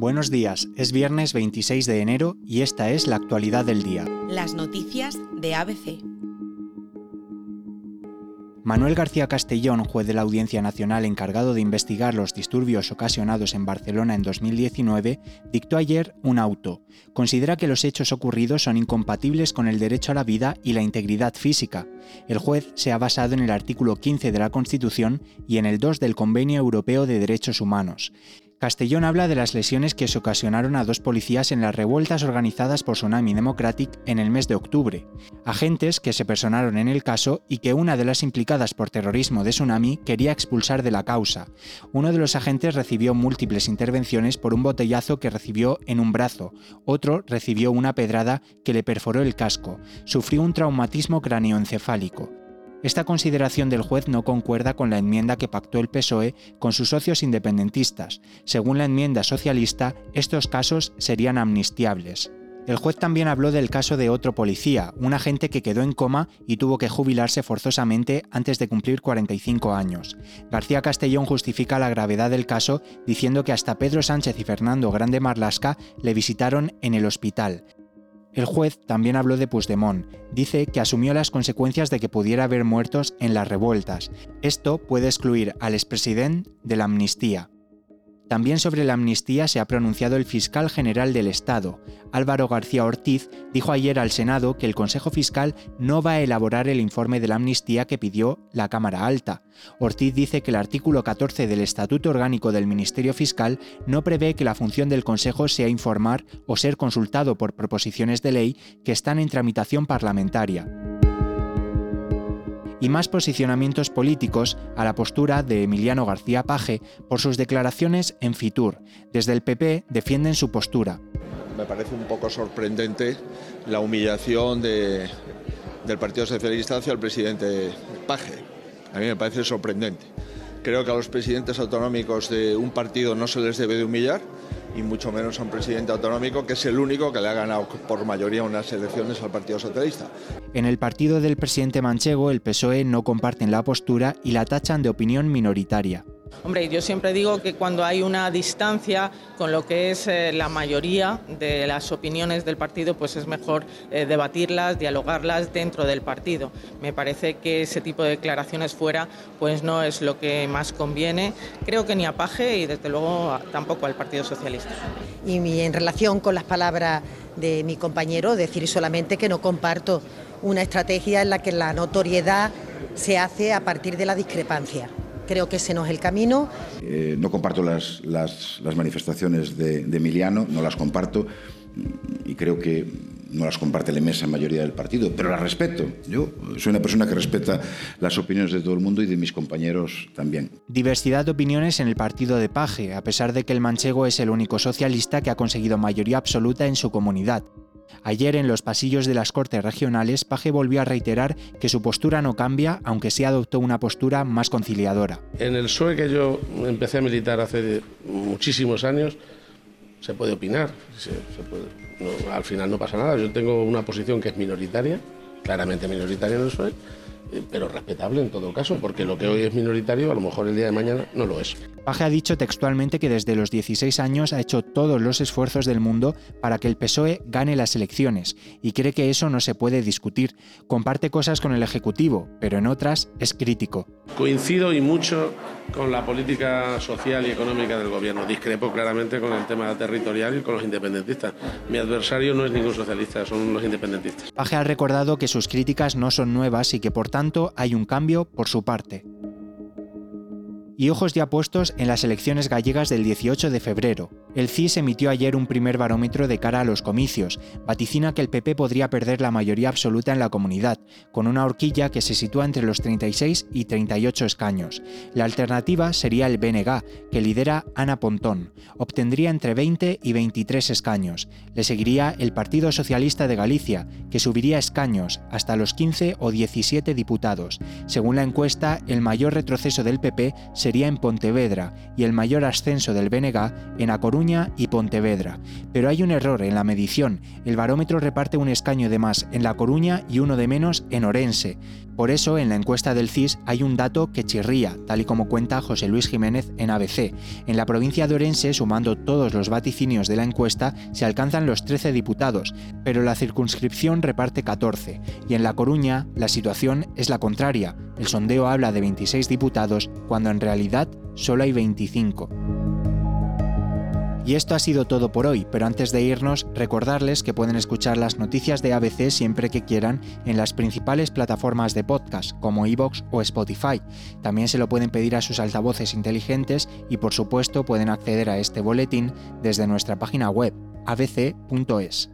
Buenos días, es viernes 26 de enero y esta es la actualidad del día. Las noticias de ABC. Manuel García Castellón, juez de la Audiencia Nacional encargado de investigar los disturbios ocasionados en Barcelona en 2019, dictó ayer un auto. Considera que los hechos ocurridos son incompatibles con el derecho a la vida y la integridad física. El juez se ha basado en el artículo 15 de la Constitución y en el 2 del Convenio Europeo de Derechos Humanos. Castellón habla de las lesiones que se ocasionaron a dos policías en las revueltas organizadas por Tsunami Democratic en el mes de octubre, agentes que se personaron en el caso y que una de las implicadas por terrorismo de Tsunami quería expulsar de la causa. Uno de los agentes recibió múltiples intervenciones por un botellazo que recibió en un brazo, otro recibió una pedrada que le perforó el casco, sufrió un traumatismo cráneoencefálico. Esta consideración del juez no concuerda con la enmienda que pactó el PSOE con sus socios independentistas. Según la enmienda socialista, estos casos serían amnistiables. El juez también habló del caso de otro policía, un agente que quedó en coma y tuvo que jubilarse forzosamente antes de cumplir 45 años. García Castellón justifica la gravedad del caso diciendo que hasta Pedro Sánchez y Fernando Grande Marlasca le visitaron en el hospital. El juez también habló de Puigdemont. Dice que asumió las consecuencias de que pudiera haber muertos en las revueltas. Esto puede excluir al expresidente de la amnistía. También sobre la amnistía se ha pronunciado el fiscal general del Estado. Álvaro García Ortiz dijo ayer al Senado que el Consejo Fiscal no va a elaborar el informe de la amnistía que pidió la Cámara Alta. Ortiz dice que el artículo 14 del Estatuto Orgánico del Ministerio Fiscal no prevé que la función del Consejo sea informar o ser consultado por proposiciones de ley que están en tramitación parlamentaria y más posicionamientos políticos a la postura de Emiliano García Paje por sus declaraciones en Fitur. Desde el PP defienden su postura. Me parece un poco sorprendente la humillación del Partido Socialista hacia el presidente Paje. A mí me parece sorprendente. Creo que a los presidentes autonómicos de un partido no se les debe de humillar y mucho menos a un presidente autonómico que es el único que le ha ganado por mayoría unas elecciones al Partido Socialista. En el partido del presidente manchego, el PSOE no comparten la postura y la tachan de opinión minoritaria. Hombre, yo siempre digo que cuando hay una distancia con lo que es eh, la mayoría de las opiniones del partido, pues es mejor eh, debatirlas, dialogarlas dentro del partido. Me parece que ese tipo de declaraciones fuera, pues no es lo que más conviene. Creo que ni a Paje y desde luego tampoco al Partido Socialista. Y en relación con las palabras de mi compañero, decir solamente que no comparto una estrategia en la que la notoriedad se hace a partir de la discrepancia. Creo que ese no es el camino. Eh, no comparto las, las, manifestaciones de, Emiliano, no las comparto y creo que no las comparte la inmensa mayoría del partido, pero las respeto. Yo soy una persona que respeta las opiniones de todo el mundo y de mis compañeros también. Diversidad de opiniones en el partido de Paje, a pesar de que el manchego es el único socialista que ha conseguido mayoría absoluta en su comunidad. Ayer en los pasillos de las Cortes Regionales, Paje volvió a reiterar que su postura no cambia, aunque sí adoptó una postura más conciliadora. En el PSOE que yo empecé a militar hace muchísimos años, se puede opinar, al final no pasa nada. Yo tengo una posición que es minoritaria, claramente minoritaria en el PSOE, pero respetable en todo caso, porque lo que hoy es minoritario a lo mejor el día de mañana no lo es. Paje ha dicho textualmente que desde los 16 años ha hecho todos los esfuerzos del mundo para que el PSOE gane las elecciones y cree que eso no se puede discutir. Comparte cosas con el Ejecutivo, pero en otras es crítico. Coincido y mucho con la política social y económica del gobierno. Discrepo claramente con el tema territorial y con los independentistas. Mi adversario no es ningún socialista, son los independentistas. Paje ha recordado que sus críticas no son nuevas y que por tanto hay un cambio por su parte y ojos ya puestos en las elecciones gallegas del 18 de febrero. El CIS emitió ayer un primer barómetro de cara a los comicios. Vaticina que el PP podría perder la mayoría absoluta en la comunidad, con una horquilla que se sitúa entre los 36 y 38 escaños. La alternativa sería el BNG, que lidera Ana Pontón. Obtendría entre 20 y 23 escaños. Le seguiría el Partido Socialista de Galicia, que subiría escaños hasta los 15 o 17 diputados. Según la encuesta, el mayor retroceso del PP sería en Pontevedra y el mayor ascenso del BNG en A Coruña y Pontevedra. Pero hay un error en la medición. El barómetro reparte un escaño de más en La Coruña y uno de menos en Orense. Por eso, en la encuesta del CIS hay un dato que chirría, tal y como cuenta José Luis Jiménez en ABC. En la provincia de Orense, sumando todos los vaticinios de la encuesta, se alcanzan los 13 diputados, pero la circunscripción reparte 14. Y en La Coruña, la situación es la contraria. El sondeo habla de 26 diputados, cuando en realidad solo hay 25. Y esto ha sido todo por hoy, pero antes de irnos, recordarles que pueden escuchar las noticias de ABC siempre que quieran en las principales plataformas de podcast, como iVoox o Spotify. También se lo pueden pedir a sus altavoces inteligentes y por supuesto pueden acceder a este boletín desde nuestra página web, abc.es.